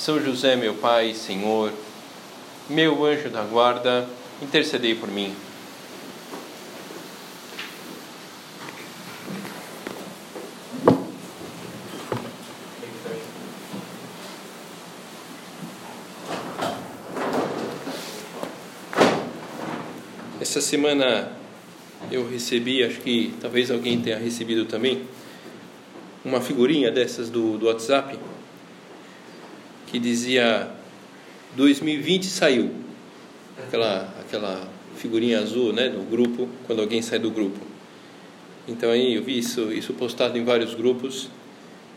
são José, meu Pai, Senhor, meu anjo da guarda, intercedei por mim. Essa semana eu recebi, acho que talvez alguém tenha recebido também, uma figurinha dessas do, do WhatsApp que dizia 2020 saiu. Aquela, aquela figurinha azul né, do grupo, quando alguém sai do grupo. Então aí eu vi isso, isso postado em vários grupos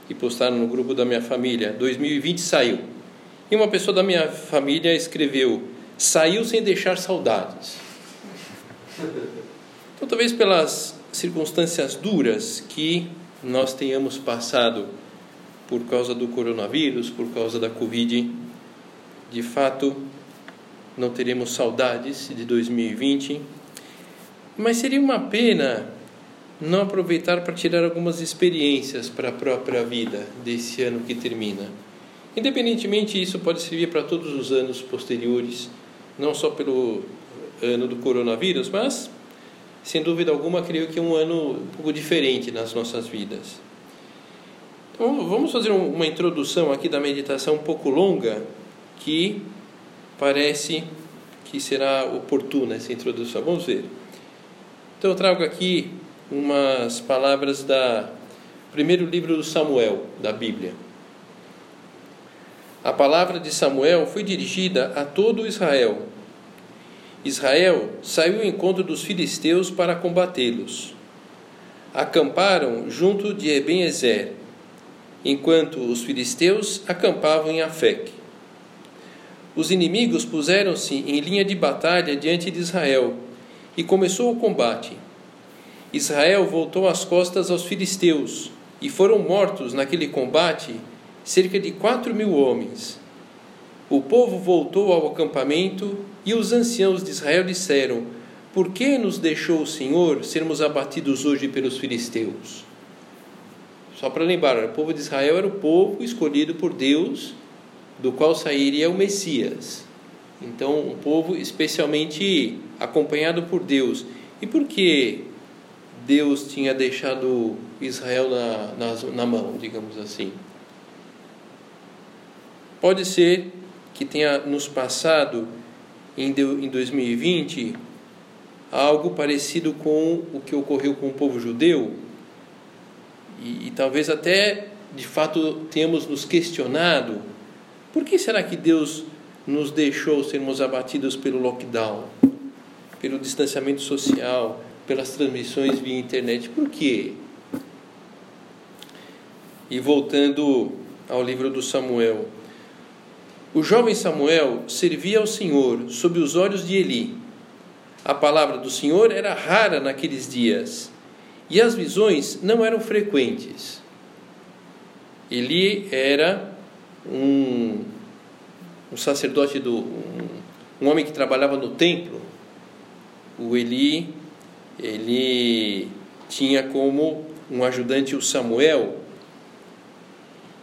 e postaram no grupo da minha família. 2020 saiu. E uma pessoa da minha família escreveu: saiu sem deixar saudades. Então, talvez pelas circunstâncias duras que nós tenhamos passado por causa do coronavírus, por causa da Covid. De fato, não teremos saudades de 2020, mas seria uma pena não aproveitar para tirar algumas experiências para a própria vida desse ano que termina. Independentemente, isso pode servir para todos os anos posteriores, não só pelo ano do coronavírus, mas, sem dúvida alguma, creio que é um ano um pouco diferente nas nossas vidas. Então, vamos fazer uma introdução aqui da meditação um pouco longa, que parece que será oportuna essa introdução. Vamos ver. Então, eu trago aqui umas palavras da primeiro livro do Samuel, da Bíblia. A palavra de Samuel foi dirigida a todo Israel. Israel saiu ao encontro dos filisteus para combatê-los. Acamparam junto de Eben-Ezer enquanto os filisteus acampavam em Afec. Os inimigos puseram-se em linha de batalha diante de Israel, e começou o combate. Israel voltou as costas aos filisteus, e foram mortos naquele combate cerca de quatro mil homens. O povo voltou ao acampamento, e os anciãos de Israel disseram: Por que nos deixou o Senhor sermos abatidos hoje pelos filisteus? Só para lembrar, o povo de Israel era o povo escolhido por Deus, do qual sairia o Messias. Então, um povo especialmente acompanhado por Deus. E por que Deus tinha deixado Israel na, na, na mão, digamos assim? Pode ser que tenha nos passado em 2020 algo parecido com o que ocorreu com o povo judeu, e, e talvez até de fato tenhamos nos questionado por que será que Deus nos deixou sermos abatidos pelo lockdown, pelo distanciamento social, pelas transmissões via internet? Por quê? E voltando ao livro do Samuel. O jovem Samuel servia ao Senhor sob os olhos de Eli. A palavra do Senhor era rara naqueles dias e as visões não eram frequentes. Ele era um, um sacerdote do um, um homem que trabalhava no templo. O Eli ele tinha como um ajudante o Samuel.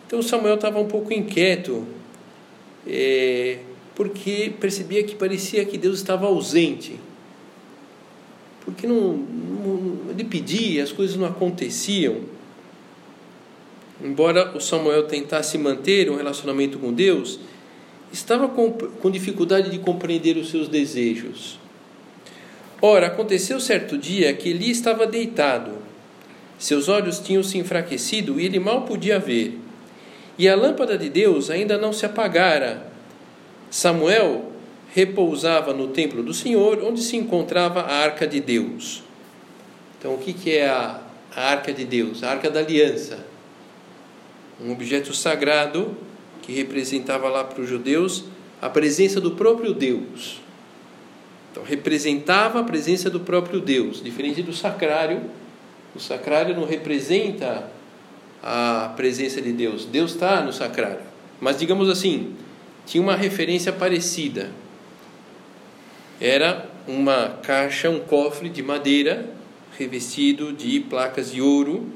Então Samuel estava um pouco inquieto, é, porque percebia que parecia que Deus estava ausente porque não, não, ele pedia, as coisas não aconteciam. Embora o Samuel tentasse manter um relacionamento com Deus, estava com, com dificuldade de compreender os seus desejos. Ora, aconteceu certo dia que Eli estava deitado. Seus olhos tinham se enfraquecido e ele mal podia ver. E a lâmpada de Deus ainda não se apagara. Samuel repousava no templo do Senhor, onde se encontrava a arca de Deus. Então, o que é a, a arca de Deus? A arca da aliança. Um objeto sagrado que representava lá para os judeus a presença do próprio Deus. Então, representava a presença do próprio Deus, diferente do sacrário. O sacrário não representa a presença de Deus. Deus está no sacrário. Mas, digamos assim, tinha uma referência parecida. Era uma caixa, um cofre de madeira revestido de placas de ouro.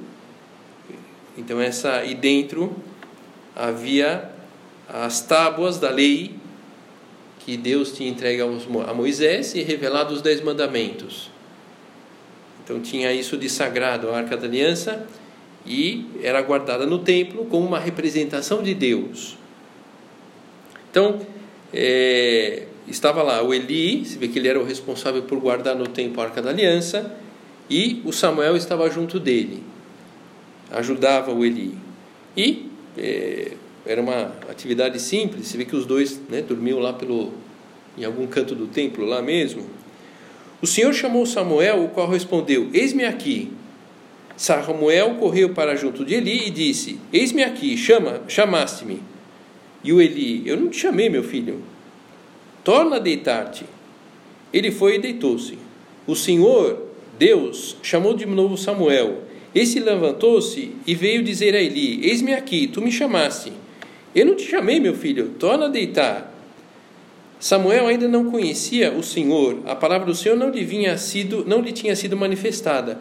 Então essa e dentro havia as tábuas da lei que Deus tinha entregue a Moisés e revelado os dez mandamentos. Então tinha isso de sagrado, a Arca da Aliança, e era guardada no templo como uma representação de Deus. Então, é, estava lá o Eli, se vê que ele era o responsável por guardar no templo a Arca da Aliança, e o Samuel estava junto dele, ajudava o Eli. E é, era uma atividade simples, você vê que os dois né, dormiam lá pelo, em algum canto do templo, lá mesmo. O Senhor chamou Samuel, o qual respondeu: Eis-me aqui. Samuel correu para junto de Eli e disse: Eis-me aqui, chama, chamaste-me. E o Eli: Eu não te chamei, meu filho. Torna a deitar-te. Ele foi e deitou-se. O Senhor, Deus, chamou de novo Samuel. Esse levantou-se e veio dizer a Eli: Eis-me aqui, tu me chamaste. Eu não te chamei, meu filho, torna a deitar. Samuel ainda não conhecia o Senhor, a palavra do Senhor não lhe, vinha sido, não lhe tinha sido manifestada.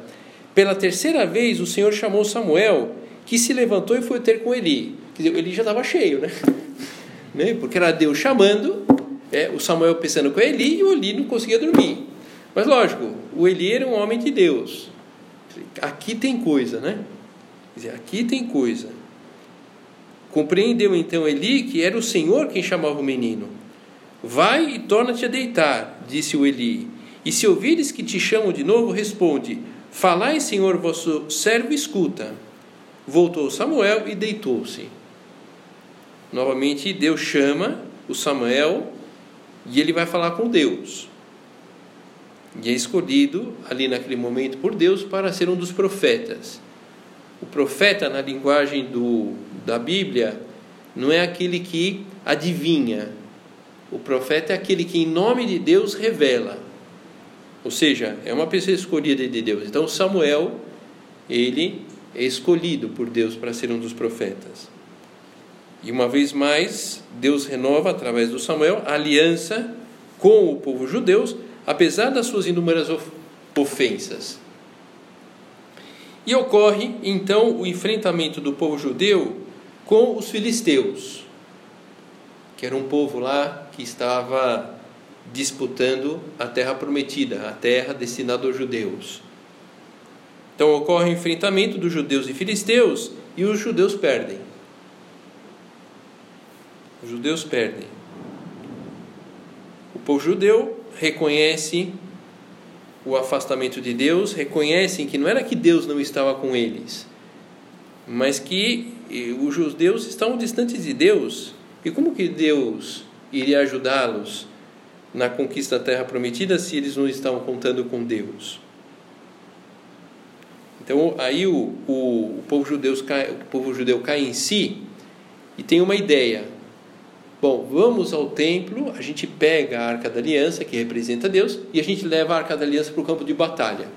Pela terceira vez, o Senhor chamou Samuel, que se levantou e foi ter com Eli. Quer dizer, Eli já estava cheio, né? né? Porque era Deus chamando, é, o Samuel pensando com Eli e o Eli não conseguia dormir. Mas lógico, o Eli era um homem de Deus. Aqui tem coisa, né? Quer dizer, aqui tem coisa. Compreendeu então Eli que era o Senhor quem chamava o menino. Vai e torna-te a deitar, disse o Eli. E se ouvires que te chamam de novo, responde: Falai, Senhor, vosso servo escuta. Voltou Samuel e deitou-se. Novamente Deus chama o Samuel e ele vai falar com Deus. E é escolhido ali naquele momento por Deus para ser um dos profetas. O profeta, na linguagem do, da Bíblia, não é aquele que adivinha. O profeta é aquele que, em nome de Deus, revela. Ou seja, é uma pessoa escolhida de Deus. Então, Samuel, ele é escolhido por Deus para ser um dos profetas. E uma vez mais, Deus renova, através do Samuel, a aliança com o povo judeu, apesar das suas inúmeras ofensas. E ocorre então o enfrentamento do povo judeu com os filisteus, que era um povo lá que estava disputando a terra prometida, a terra destinada aos judeus. Então ocorre o enfrentamento dos judeus e filisteus e os judeus perdem. Os judeus perdem. O povo judeu reconhece o afastamento de Deus, reconhecem que não era que Deus não estava com eles, mas que os judeus estavam distantes de Deus. E como que Deus iria ajudá-los na conquista da terra prometida se eles não estavam contando com Deus? Então aí o, o, o povo, cai, o povo judeu cai em si e tem uma ideia. Bom, vamos ao templo, a gente pega a arca da aliança, que representa Deus, e a gente leva a arca da aliança para o campo de batalha.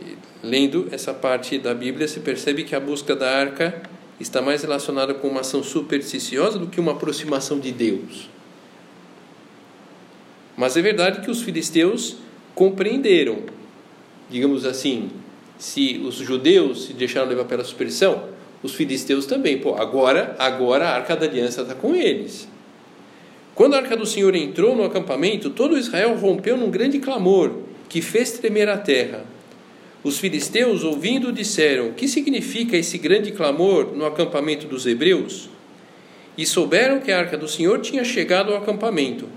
E, lendo essa parte da Bíblia, se percebe que a busca da arca está mais relacionada com uma ação supersticiosa do que uma aproximação de Deus. Mas é verdade que os filisteus compreenderam, digamos assim, se os judeus se deixaram levar pela superstição, os filisteus também. Pô, agora, agora a arca da aliança está com eles. Quando a arca do Senhor entrou no acampamento, todo Israel rompeu num grande clamor que fez tremer a terra. Os filisteus, ouvindo, disseram: Que significa esse grande clamor no acampamento dos hebreus? E souberam que a arca do Senhor tinha chegado ao acampamento.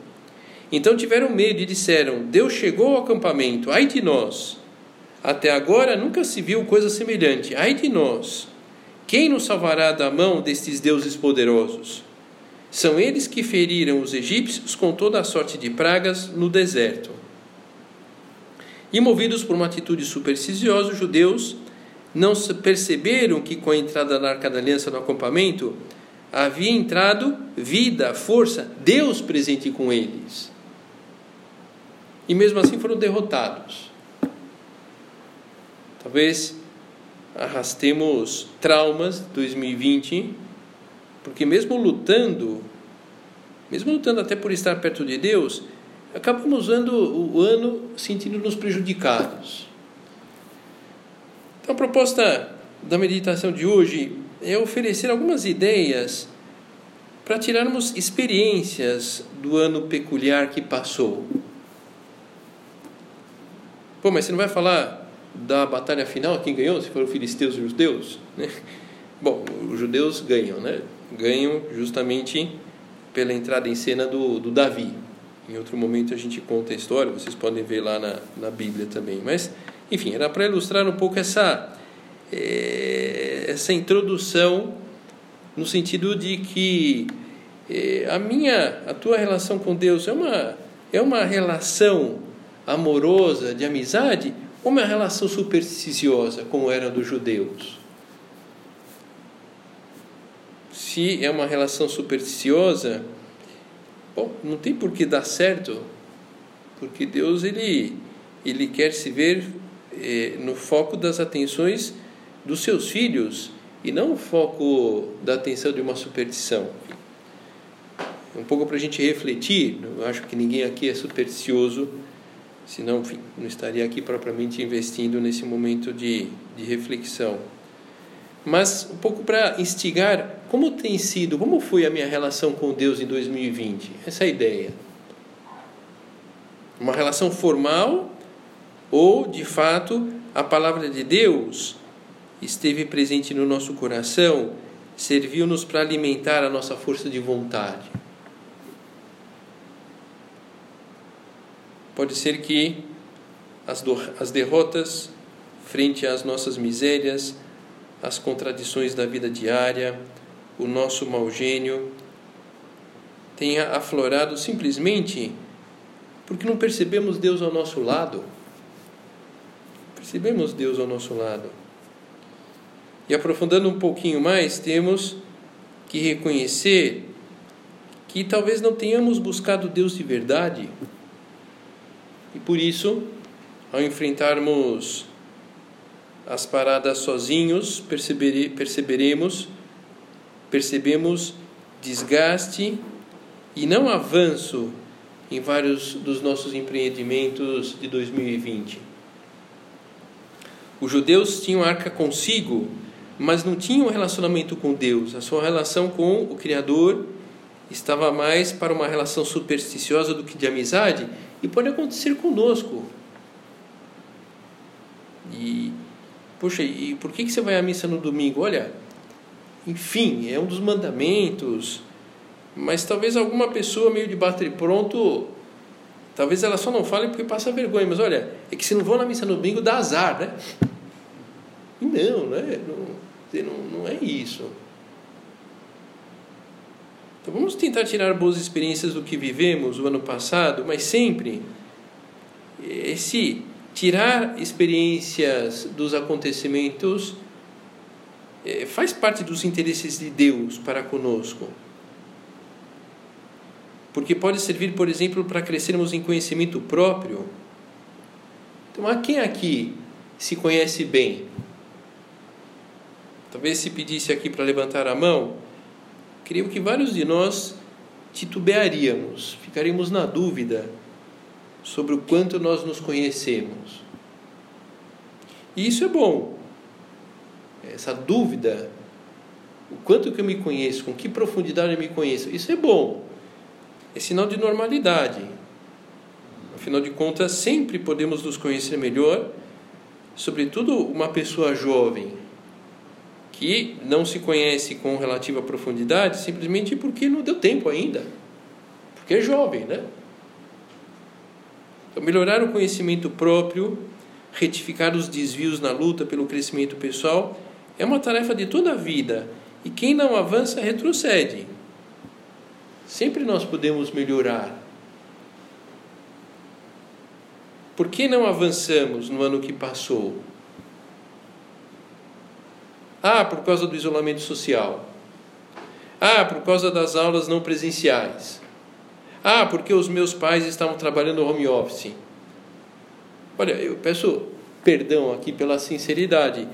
Então tiveram medo e disseram: Deus chegou ao acampamento, ai de nós! Até agora nunca se viu coisa semelhante, ai de nós! Quem nos salvará da mão destes deuses poderosos? São eles que feriram os egípcios com toda a sorte de pragas no deserto. E movidos por uma atitude supersticiosa, os judeus não perceberam que com a entrada da Arca da Aliança no acampamento havia entrado vida, força, Deus presente com eles. E mesmo assim foram derrotados. Talvez arrastemos traumas 2020, porque mesmo lutando, mesmo lutando até por estar perto de Deus, acabamos usando o ano sentindo-nos prejudicados. Então a proposta da meditação de hoje é oferecer algumas ideias para tirarmos experiências do ano peculiar que passou. Pô, mas você não vai falar da batalha final, quem ganhou, se foram filisteus e judeus? Né? Bom, os judeus ganham, né? Ganham justamente pela entrada em cena do, do Davi. Em outro momento a gente conta a história, vocês podem ver lá na, na Bíblia também. Mas, enfim, era para ilustrar um pouco essa, é, essa introdução no sentido de que é, a minha, a tua relação com Deus é uma, é uma relação amorosa, de amizade, uma relação supersticiosa, como era dos judeus? Se é uma relação supersticiosa, bom, não tem por que dar certo, porque Deus ele, ele quer se ver eh, no foco das atenções dos seus filhos e não o foco da atenção de uma superstição. Um pouco para a gente refletir, eu acho que ninguém aqui é supersticioso senão enfim, não estaria aqui propriamente investindo nesse momento de, de reflexão. Mas um pouco para instigar, como tem sido, como foi a minha relação com Deus em 2020? Essa é a ideia. Uma relação formal ou, de fato, a palavra de Deus esteve presente no nosso coração, serviu-nos para alimentar a nossa força de vontade. Pode ser que as, as derrotas frente às nossas misérias, as contradições da vida diária, o nosso mau gênio, tenha aflorado simplesmente porque não percebemos Deus ao nosso lado. Percebemos Deus ao nosso lado. E aprofundando um pouquinho mais, temos que reconhecer que talvez não tenhamos buscado Deus de verdade e por isso, ao enfrentarmos as paradas sozinhos, perceberemos, percebemos desgaste e não avanço em vários dos nossos empreendimentos de 2020. Os judeus tinham a arca consigo, mas não tinham um relacionamento com Deus. A sua relação com o Criador estava mais para uma relação supersticiosa do que de amizade, e pode acontecer conosco. E, poxa, e por que, que você vai à missa no domingo? Olha, enfim, é um dos mandamentos, mas talvez alguma pessoa meio de bater pronto, talvez ela só não fale porque passa vergonha, mas olha, é que se não vou na missa no domingo dá azar, né? E não, né? não, não é isso. Então vamos tentar tirar boas experiências do que vivemos o ano passado, mas sempre esse tirar experiências dos acontecimentos é, faz parte dos interesses de Deus para conosco. Porque pode servir, por exemplo, para crescermos em conhecimento próprio. Então, a quem aqui se conhece bem? Talvez se pedisse aqui para levantar a mão, creio que vários de nós titubearíamos, ficaríamos na dúvida sobre o quanto nós nos conhecemos. E isso é bom. Essa dúvida, o quanto que eu me conheço, com que profundidade eu me conheço, isso é bom. É sinal de normalidade. Afinal de contas, sempre podemos nos conhecer melhor, sobretudo uma pessoa jovem que não se conhece com relativa profundidade simplesmente porque não deu tempo ainda, porque é jovem, né? Então, melhorar o conhecimento próprio, retificar os desvios na luta pelo crescimento pessoal é uma tarefa de toda a vida e quem não avança retrocede. Sempre nós podemos melhorar. Por que não avançamos no ano que passou? Ah, por causa do isolamento social. Ah, por causa das aulas não presenciais. Ah, porque os meus pais estavam trabalhando home office. Olha, eu peço perdão aqui pela sinceridade,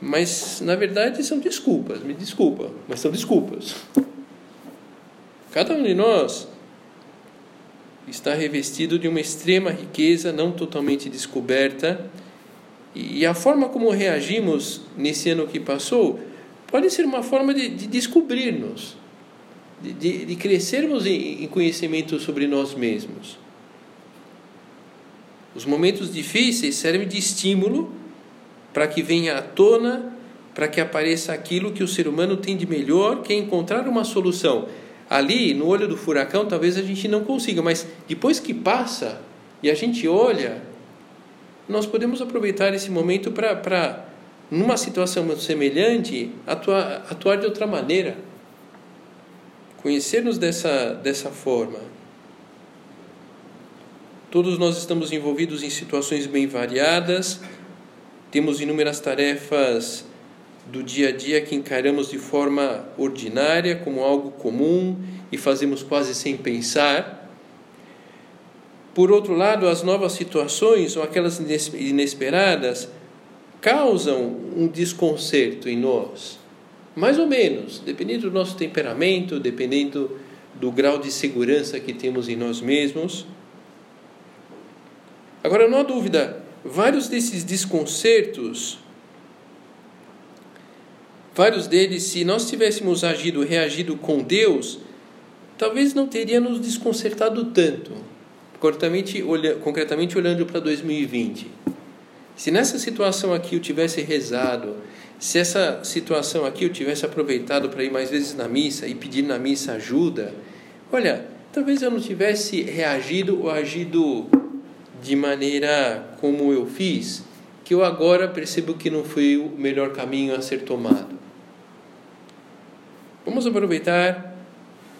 mas na verdade são desculpas, me desculpa, mas são desculpas. Cada um de nós está revestido de uma extrema riqueza não totalmente descoberta, e a forma como reagimos nesse ano que passou pode ser uma forma de, de descobrir-nos, de, de, de, crescermos em, em conhecimento sobre nós mesmos. Os momentos difíceis servem de estímulo para que venha à tona, para que apareça aquilo que o ser humano tem de melhor, que é encontrar uma solução ali no olho do furacão talvez a gente não consiga, mas depois que passa e a gente olha, nós podemos aproveitar esse momento para, numa situação semelhante, atuar, atuar de outra maneira. Conhecer-nos dessa, dessa forma. Todos nós estamos envolvidos em situações bem variadas, temos inúmeras tarefas do dia a dia que encaramos de forma ordinária, como algo comum e fazemos quase sem pensar. Por outro lado, as novas situações ou aquelas inesperadas causam um desconcerto em nós. Mais ou menos, dependendo do nosso temperamento, dependendo do grau de segurança que temos em nós mesmos. Agora, não há dúvida, vários desses desconcertos Vários deles, se nós tivéssemos agido, reagido com Deus, talvez não teria nos desconcertado tanto. Concretamente, olha, concretamente olhando para 2020. Se nessa situação aqui eu tivesse rezado, se essa situação aqui eu tivesse aproveitado para ir mais vezes na missa e pedir na missa ajuda, olha, talvez eu não tivesse reagido ou agido de maneira como eu fiz, que eu agora percebo que não foi o melhor caminho a ser tomado. Vamos aproveitar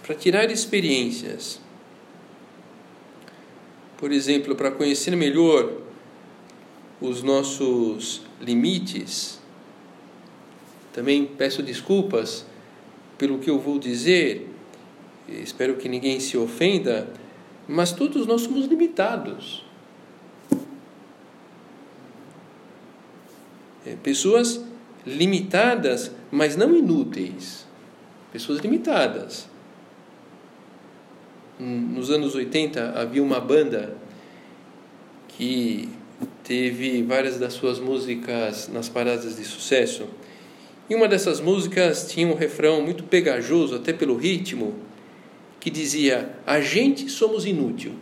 para tirar experiências. Por exemplo, para conhecer melhor os nossos limites. Também peço desculpas pelo que eu vou dizer, espero que ninguém se ofenda, mas todos nós somos limitados. É, pessoas limitadas, mas não inúteis pessoas limitadas. Nos anos 80 havia uma banda que teve várias das suas músicas nas paradas de sucesso. E uma dessas músicas tinha um refrão muito pegajoso, até pelo ritmo, que dizia: A gente somos inútil.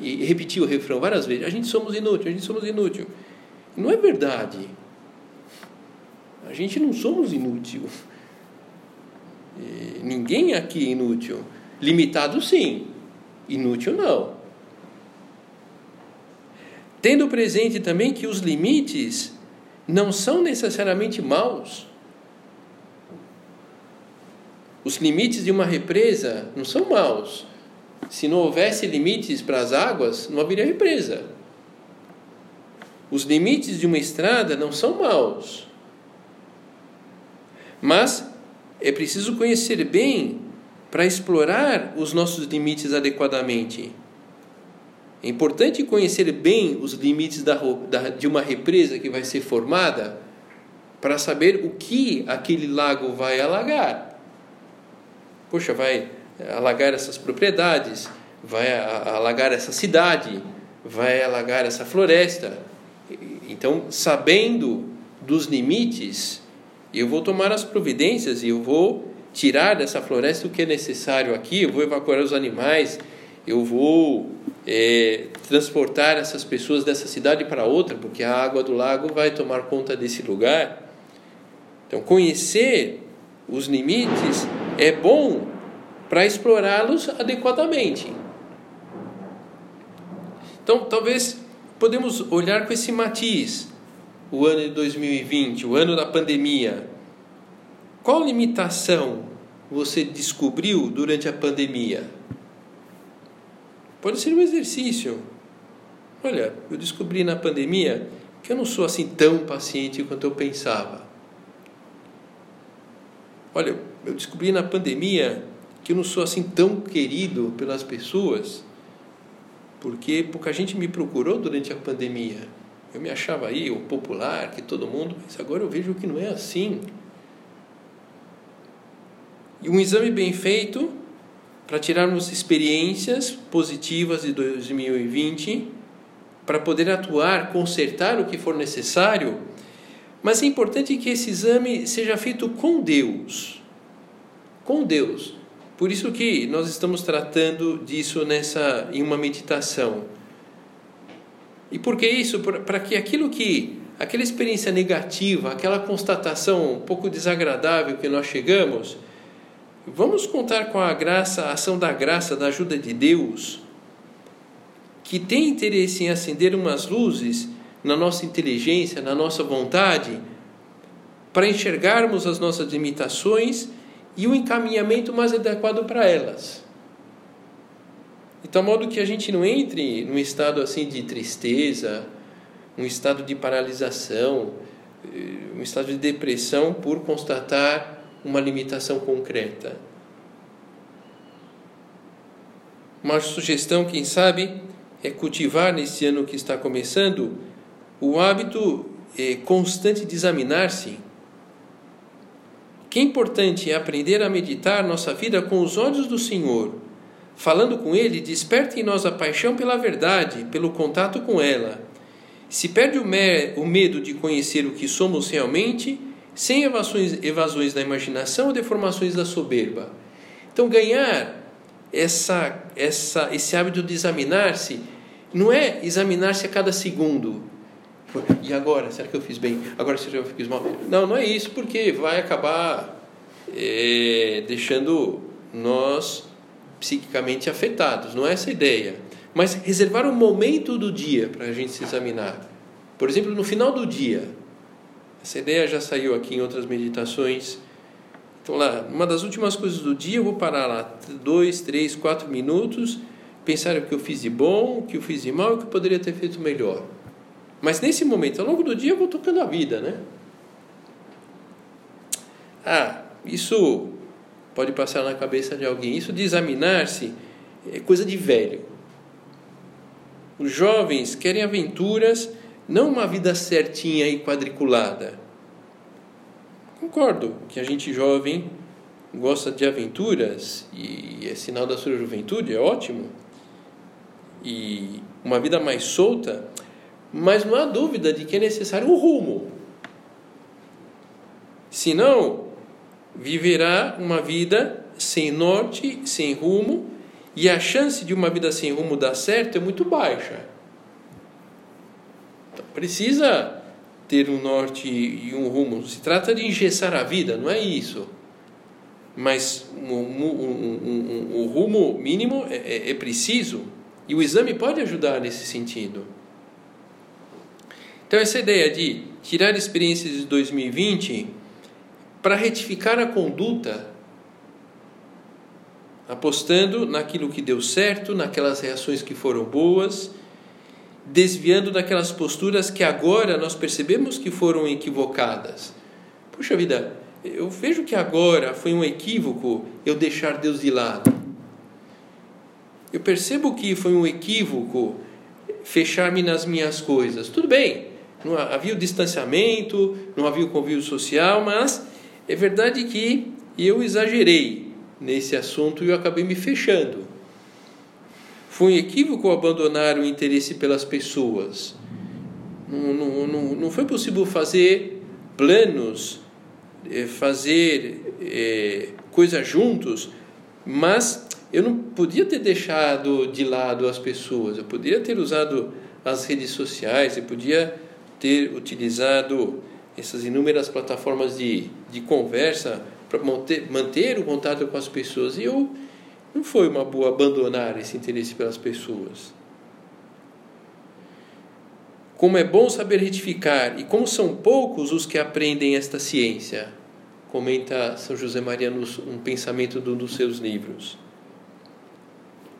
E repetia o refrão várias vezes: A gente somos inútil, a gente somos inútil. Não é verdade. A gente não somos inútil ninguém aqui é inútil. Limitado, sim. Inútil, não. Tendo presente também que os limites não são necessariamente maus. Os limites de uma represa não são maus. Se não houvesse limites para as águas, não haveria represa. Os limites de uma estrada não são maus. Mas é preciso conhecer bem para explorar os nossos limites adequadamente. É importante conhecer bem os limites da, da, de uma represa que vai ser formada para saber o que aquele lago vai alagar. Poxa, vai alagar essas propriedades, vai alagar essa cidade, vai alagar essa floresta. Então, sabendo dos limites, eu vou tomar as providências e eu vou tirar dessa floresta o que é necessário aqui, eu vou evacuar os animais, eu vou é, transportar essas pessoas dessa cidade para outra, porque a água do lago vai tomar conta desse lugar. Então, conhecer os limites é bom para explorá-los adequadamente. Então, talvez podemos olhar com esse matiz o ano de 2020, o ano da pandemia, qual limitação você descobriu durante a pandemia? Pode ser um exercício. Olha, eu descobri na pandemia que eu não sou assim tão paciente quanto eu pensava. Olha, eu descobri na pandemia que eu não sou assim tão querido pelas pessoas, porque pouca gente me procurou durante a pandemia. Eu me achava aí o popular, que todo mundo, mas agora eu vejo que não é assim. E um exame bem feito para tirarmos experiências positivas de 2020, para poder atuar, consertar o que for necessário. Mas é importante que esse exame seja feito com Deus. Com Deus. Por isso que nós estamos tratando disso nessa em uma meditação. E por que isso? Para que aquilo que aquela experiência negativa, aquela constatação um pouco desagradável que nós chegamos, Vamos contar com a graça, a ação da graça, da ajuda de Deus, que tem interesse em acender umas luzes na nossa inteligência, na nossa vontade, para enxergarmos as nossas limitações e o encaminhamento mais adequado para elas. De tal modo que a gente não entre num estado assim de tristeza, um estado de paralisação, eh, um estado de depressão por constatar uma limitação concreta. Uma sugestão, quem sabe, é cultivar nesse ano que está começando o hábito é, constante de examinar-se. Que importante é aprender a meditar nossa vida com os olhos do Senhor. Falando com Ele, desperta em nós a paixão pela verdade, pelo contato com ela. Se perde o medo de conhecer o que somos realmente, sem evasões, evasões da imaginação ou deformações da soberba. Então, ganhar essa, essa, esse hábito de examinar-se não é examinar-se a cada segundo. E agora? Será que eu fiz bem? Agora, será que eu fiz mal? Não, não é isso, porque vai acabar é, deixando nós psiquicamente afetados. Não é essa a ideia. Mas reservar um momento do dia para a gente se examinar. Por exemplo, no final do dia, essa ideia já saiu aqui em outras meditações. Então, lá, uma das últimas coisas do dia, eu vou parar lá dois, três, quatro minutos, pensar o que eu fiz de bom, o que eu fiz de mal, o que eu poderia ter feito melhor. Mas nesse momento, ao longo do dia, eu vou tocando a vida, né? Ah, isso pode passar na cabeça de alguém. Isso de examinar-se é coisa de velho. Os jovens querem aventuras não uma vida certinha e quadriculada. Concordo que a gente jovem gosta de aventuras e é sinal da sua juventude, é ótimo. E uma vida mais solta, mas não há dúvida de que é necessário um rumo. Senão, viverá uma vida sem norte, sem rumo, e a chance de uma vida sem rumo dar certo é muito baixa. Precisa ter um norte e um rumo. Se trata de engessar a vida, não é isso. Mas o um, um, um, rumo mínimo é, é, é preciso e o exame pode ajudar nesse sentido. Então, essa ideia de tirar experiências de 2020 para retificar a conduta, apostando naquilo que deu certo, naquelas reações que foram boas desviando daquelas posturas que agora nós percebemos que foram equivocadas. Puxa vida, eu vejo que agora foi um equívoco eu deixar Deus de lado. Eu percebo que foi um equívoco fechar-me nas minhas coisas. Tudo bem, não havia o distanciamento, não havia o convívio social, mas é verdade que eu exagerei nesse assunto e eu acabei me fechando. Foi um equívoco abandonar o interesse pelas pessoas. Não, não, não, não foi possível fazer planos, eh, fazer é, coisas juntos, mas eu não podia ter deixado de lado as pessoas. Eu poderia ter usado as redes sociais, eu podia ter utilizado essas inúmeras plataformas de, de conversa para manter, manter o contato com as pessoas. E eu não foi uma boa abandonar esse interesse pelas pessoas. Como é bom saber retificar e como são poucos os que aprendem esta ciência, comenta São José Maria um pensamento de um dos seus livros.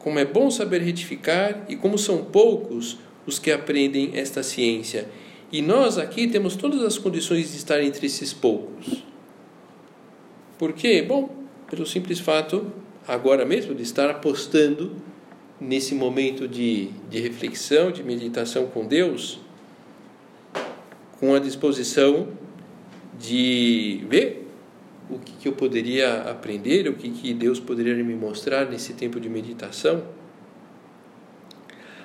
Como é bom saber retificar e como são poucos os que aprendem esta ciência. E nós aqui temos todas as condições de estar entre esses poucos. Por quê? Bom, pelo simples fato, agora mesmo, de estar apostando nesse momento de, de reflexão, de meditação com Deus, com a disposição de ver o que, que eu poderia aprender, o que, que Deus poderia me mostrar nesse tempo de meditação.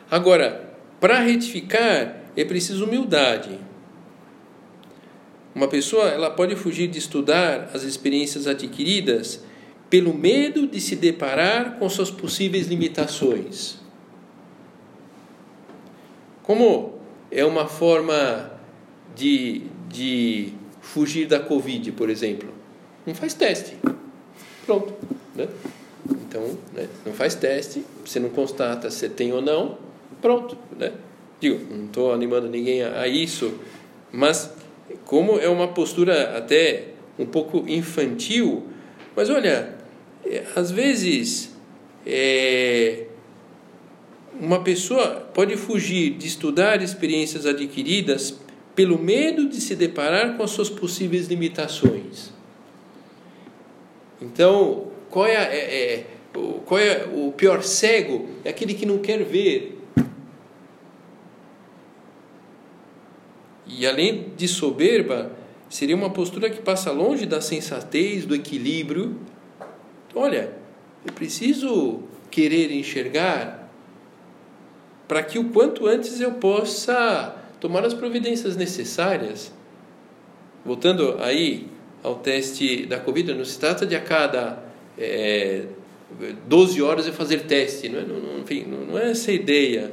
Agora, para retificar é preciso humildade. Uma pessoa ela pode fugir de estudar as experiências adquiridas pelo medo de se deparar com suas possíveis limitações. Como é uma forma de, de fugir da Covid, por exemplo? Não faz teste. Pronto. Né? Então, né? não faz teste, você não constata se tem ou não, pronto. Né? Digo, não estou animando ninguém a, a isso, mas como é uma postura até um pouco infantil, mas olha, às vezes, é, uma pessoa pode fugir de estudar experiências adquiridas pelo medo de se deparar com as suas possíveis limitações. Então, qual é, é, é, qual é o pior cego? É aquele que não quer ver. E além de soberba, seria uma postura que passa longe da sensatez, do equilíbrio Olha, eu preciso querer enxergar para que o quanto antes eu possa tomar as providências necessárias. Voltando aí ao teste da Covid, não se trata de a cada é, 12 horas eu fazer teste, não é, não, enfim, não é essa a ideia.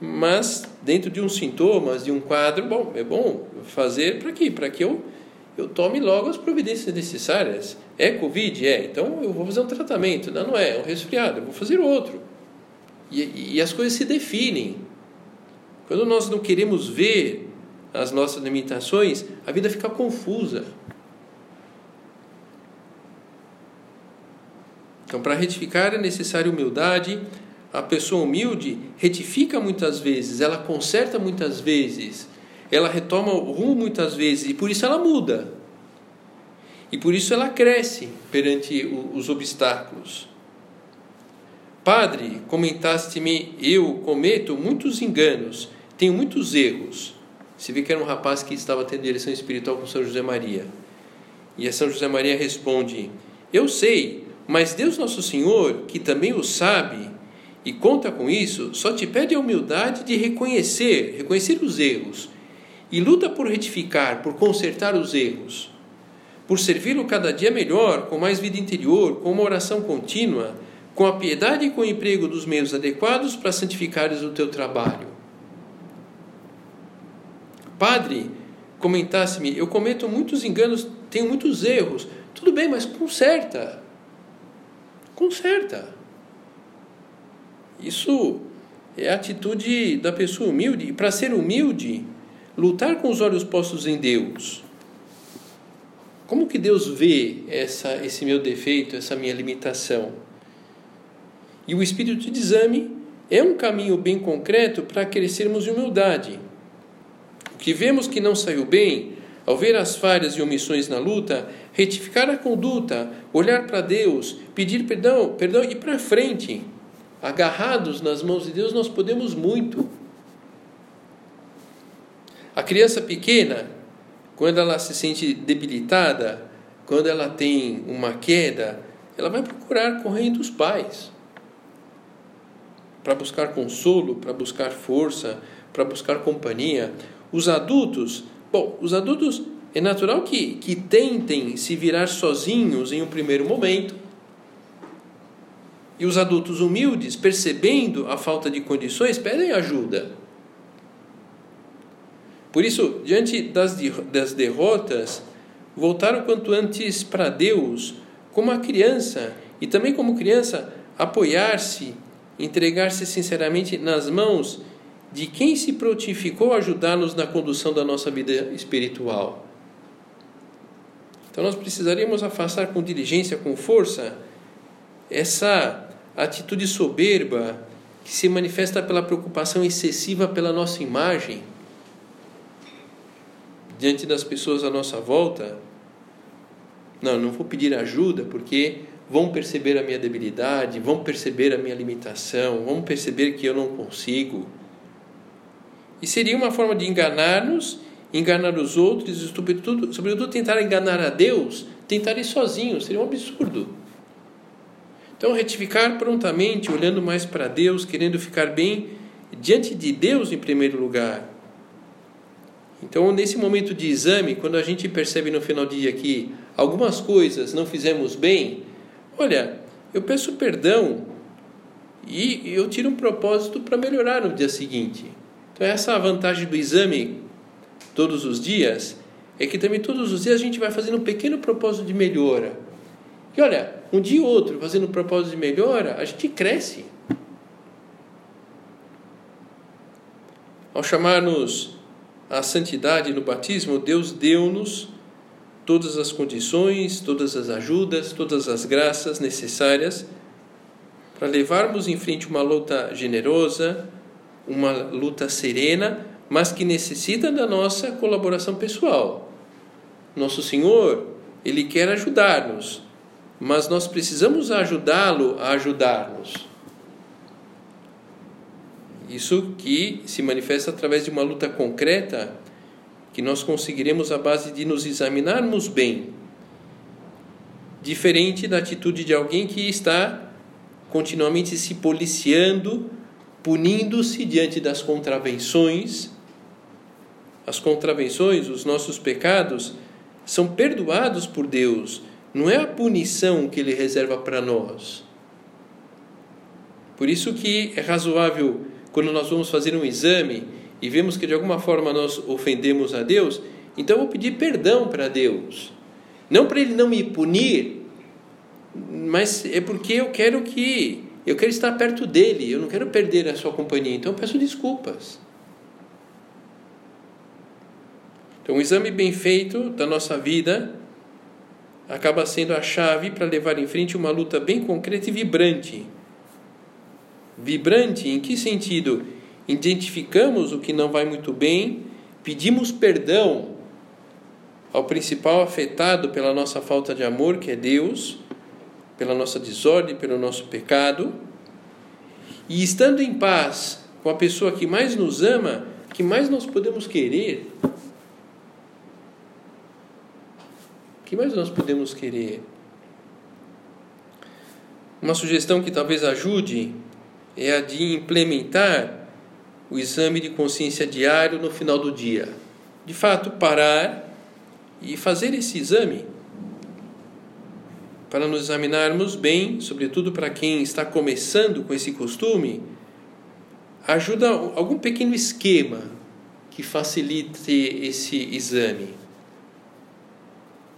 Mas dentro de uns sintomas, de um quadro, bom, é bom fazer para quê? Para que eu eu tome logo as providências necessárias. É Covid? É. Então eu vou fazer um tratamento. Não, não é. É um resfriado. Eu vou fazer outro. E, e as coisas se definem. Quando nós não queremos ver as nossas limitações, a vida fica confusa. Então, para retificar é necessária humildade. A pessoa humilde retifica muitas vezes, ela conserta muitas vezes, ela retoma o rumo muitas vezes e por isso ela muda. E por isso ela cresce perante os obstáculos. Padre, comentaste-me, eu cometo muitos enganos, tenho muitos erros. Se vê que era um rapaz que estava tendo direção espiritual com São José Maria. E a São José Maria responde: Eu sei, mas Deus Nosso Senhor, que também o sabe e conta com isso, só te pede a humildade de reconhecer, reconhecer os erros e luta por retificar, por consertar os erros, por servi-lo cada dia melhor, com mais vida interior, com uma oração contínua, com a piedade e com o emprego dos meios adequados para santificares o teu trabalho. Padre, comentasse-me, eu cometo muitos enganos, tenho muitos erros. Tudo bem, mas conserta. Conserta. Isso é a atitude da pessoa humilde. E para ser humilde, lutar com os olhos postos em Deus. Como que Deus vê essa, esse meu defeito, essa minha limitação? E o espírito de exame é um caminho bem concreto para crescermos em humildade. O que vemos que não saiu bem, ao ver as falhas e omissões na luta, retificar a conduta, olhar para Deus, pedir perdão, perdão e para frente. Agarrados nas mãos de Deus, nós podemos muito. A criança pequena, quando ela se sente debilitada, quando ela tem uma queda, ela vai procurar correndo os pais para buscar consolo, para buscar força, para buscar companhia. Os adultos, bom, os adultos é natural que, que tentem se virar sozinhos em um primeiro momento. E os adultos humildes, percebendo a falta de condições, pedem ajuda. Por isso, diante das, das derrotas, voltar o quanto antes para Deus, como a criança, e também como criança, apoiar-se, entregar-se sinceramente nas mãos de quem se prontificou a ajudar-nos na condução da nossa vida espiritual. Então nós precisaríamos afastar com diligência, com força, essa atitude soberba que se manifesta pela preocupação excessiva pela nossa imagem diante das pessoas à nossa volta, Não, não vou pedir ajuda porque vão perceber a minha debilidade, vão perceber a minha limitação, vão perceber que eu não consigo. E seria uma forma de enganar-nos, enganar os outros, e sobretudo, sobretudo tentar enganar a Deus, tentar ir sozinho, seria um absurdo. Então, retificar prontamente, olhando mais para Deus, querendo ficar bem diante de Deus em primeiro lugar. Então, nesse momento de exame, quando a gente percebe no final do dia que algumas coisas não fizemos bem, olha, eu peço perdão e eu tiro um propósito para melhorar no dia seguinte. Então, essa é a vantagem do exame todos os dias, é que também todos os dias a gente vai fazendo um pequeno propósito de melhora. E olha, um dia ou outro, fazendo um propósito de melhora, a gente cresce. Ao chamar-nos à santidade no batismo, Deus deu-nos todas as condições, todas as ajudas, todas as graças necessárias para levarmos em frente uma luta generosa, uma luta serena, mas que necessita da nossa colaboração pessoal. Nosso Senhor, Ele quer ajudar-nos, mas nós precisamos ajudá-lo a ajudar-nos. Isso que se manifesta através de uma luta concreta que nós conseguiremos à base de nos examinarmos bem, diferente da atitude de alguém que está continuamente se policiando, punindo-se diante das contravenções. As contravenções, os nossos pecados, são perdoados por Deus, não é a punição que Ele reserva para nós. Por isso que é razoável quando nós vamos fazer um exame e vemos que de alguma forma nós ofendemos a Deus, então eu vou pedir perdão para Deus. Não para Ele não me punir, mas é porque eu quero que eu quero estar perto dele, eu não quero perder a sua companhia, então eu peço desculpas. Então, um exame bem feito da nossa vida acaba sendo a chave para levar em frente uma luta bem concreta e vibrante Vibrante em que sentido? Identificamos o que não vai muito bem, pedimos perdão ao principal afetado pela nossa falta de amor, que é Deus, pela nossa desordem, pelo nosso pecado, e estando em paz com a pessoa que mais nos ama, que mais nós podemos querer? O que mais nós podemos querer? Uma sugestão que talvez ajude é a de implementar o exame de consciência diário no final do dia. De fato, parar e fazer esse exame para nos examinarmos bem, sobretudo para quem está começando com esse costume, ajuda algum pequeno esquema que facilite esse exame,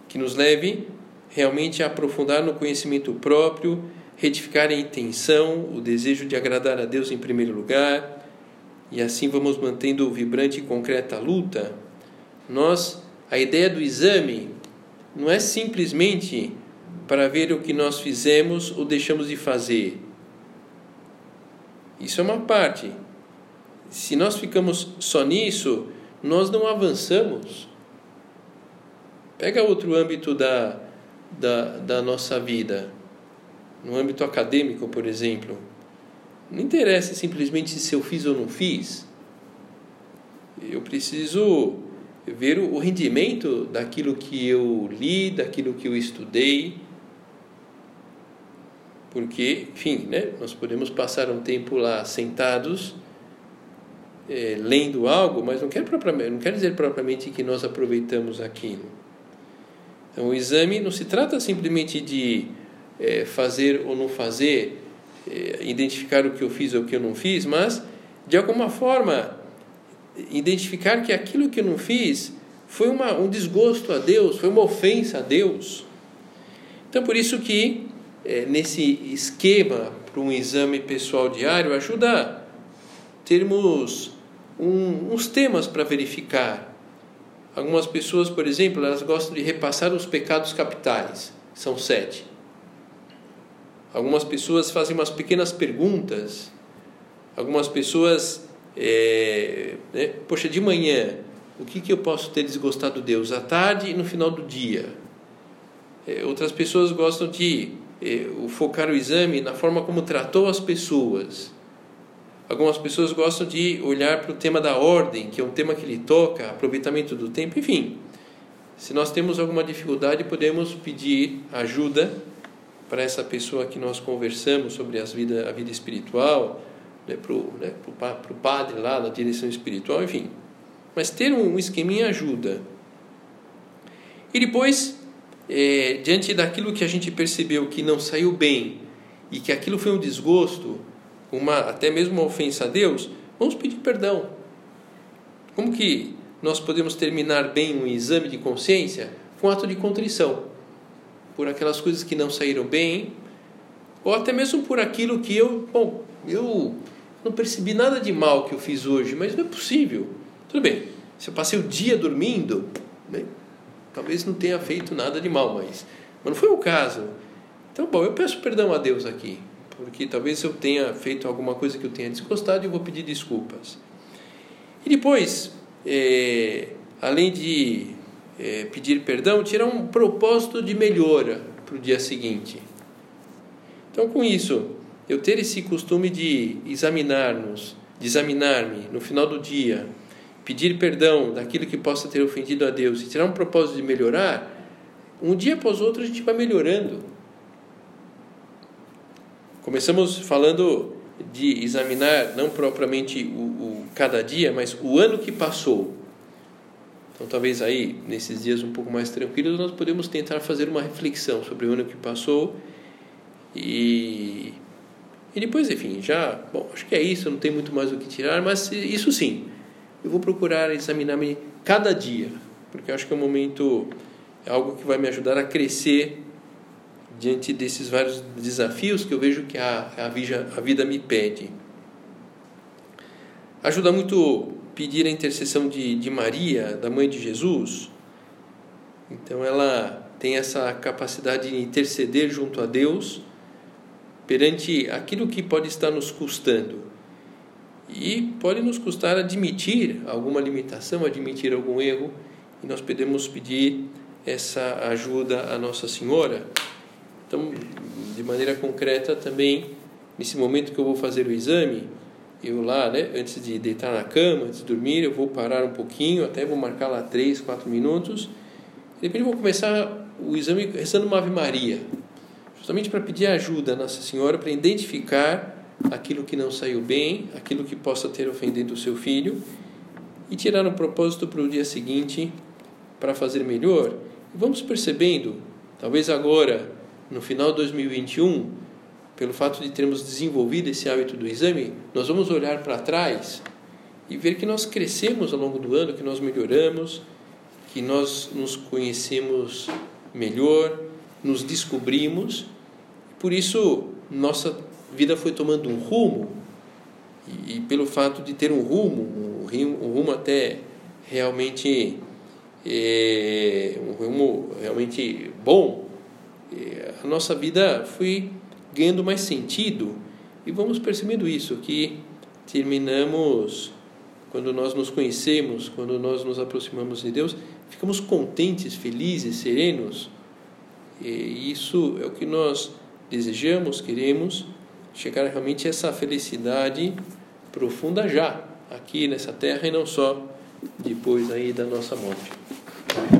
que nos leve realmente a aprofundar no conhecimento próprio retificar a intenção, o desejo de agradar a Deus em primeiro lugar, e assim vamos mantendo vibrante e concreta a luta, nós, a ideia do exame não é simplesmente para ver o que nós fizemos ou deixamos de fazer. Isso é uma parte. Se nós ficamos só nisso, nós não avançamos. Pega outro âmbito da, da, da nossa vida no âmbito acadêmico, por exemplo, não interessa simplesmente se eu fiz ou não fiz. Eu preciso ver o rendimento daquilo que eu li, daquilo que eu estudei. Porque, enfim, né, nós podemos passar um tempo lá sentados é, lendo algo, mas não quer, não quer dizer propriamente que nós aproveitamos aquilo. Então, o exame não se trata simplesmente de é, fazer ou não fazer, é, identificar o que eu fiz ou o que eu não fiz, mas de alguma forma identificar que aquilo que eu não fiz foi uma, um desgosto a Deus, foi uma ofensa a Deus. Então, por isso que é, nesse esquema para um exame pessoal diário ajuda termos um, uns temas para verificar. Algumas pessoas, por exemplo, elas gostam de repassar os pecados capitais, são sete. Algumas pessoas fazem umas pequenas perguntas. Algumas pessoas, é, né, poxa, de manhã, o que, que eu posso ter desgostado de Deus? À tarde e no final do dia. É, outras pessoas gostam de é, focar o exame na forma como tratou as pessoas. Algumas pessoas gostam de olhar para o tema da ordem, que é um tema que lhe toca, aproveitamento do tempo, enfim. Se nós temos alguma dificuldade, podemos pedir ajuda para essa pessoa que nós conversamos sobre as vida, a vida espiritual, né, para o né, pro, padre lá da direção espiritual, enfim. Mas ter um esqueminha ajuda. E depois, é, diante daquilo que a gente percebeu que não saiu bem e que aquilo foi um desgosto, uma até mesmo uma ofensa a Deus, vamos pedir perdão. Como que nós podemos terminar bem um exame de consciência com ato de contrição por aquelas coisas que não saíram bem, ou até mesmo por aquilo que eu, bom, eu não percebi nada de mal que eu fiz hoje, mas não é possível. Tudo bem, se eu passei o dia dormindo, bem, talvez não tenha feito nada de mal, mas, mas não foi o caso. Então, bom, eu peço perdão a Deus aqui, porque talvez eu tenha feito alguma coisa que eu tenha desgostado e eu vou pedir desculpas. E depois, é, além de é, pedir perdão, tirar um propósito de melhora para o dia seguinte. Então, com isso, eu ter esse costume de examinar-nos, de examinar-me no final do dia, pedir perdão daquilo que possa ter ofendido a Deus e tirar um propósito de melhorar, um dia após outro a gente vai melhorando. Começamos falando de examinar não propriamente o, o, cada dia, mas o ano que passou. Então, talvez aí, nesses dias um pouco mais tranquilos, nós podemos tentar fazer uma reflexão sobre o ano que passou e, e depois, enfim, já, bom, acho que é isso, não tem muito mais o que tirar, mas isso sim, eu vou procurar examinar-me cada dia, porque acho que é um momento, é algo que vai me ajudar a crescer diante desses vários desafios que eu vejo que a, a, vida, a vida me pede. Ajuda muito pedir a intercessão de, de Maria, da mãe de Jesus. Então ela tem essa capacidade de interceder junto a Deus perante aquilo que pode estar nos custando. E pode nos custar admitir alguma limitação, admitir algum erro, e nós podemos pedir essa ajuda à Nossa Senhora. Então, de maneira concreta também, nesse momento que eu vou fazer o exame, eu lá, né, antes de deitar na cama, antes de dormir, eu vou parar um pouquinho, até vou marcar lá 3, 4 minutos. Depois eu vou começar o exame rezando uma Ave Maria, justamente para pedir ajuda à Nossa Senhora para identificar aquilo que não saiu bem, aquilo que possa ter ofendido o seu filho e tirar um propósito para o dia seguinte para fazer melhor. E vamos percebendo, talvez agora no final de 2021, pelo fato de termos desenvolvido esse hábito do exame, nós vamos olhar para trás e ver que nós crescemos ao longo do ano, que nós melhoramos, que nós nos conhecemos melhor, nos descobrimos. Por isso, nossa vida foi tomando um rumo, e, e pelo fato de ter um rumo, um rumo, um rumo até realmente é, um rumo realmente bom, a nossa vida foi ganhando mais sentido e vamos percebendo isso que terminamos quando nós nos conhecemos, quando nós nos aproximamos de Deus, ficamos contentes, felizes, serenos. E isso é o que nós desejamos, queremos chegar realmente a essa felicidade profunda já aqui nessa terra e não só depois aí da nossa morte.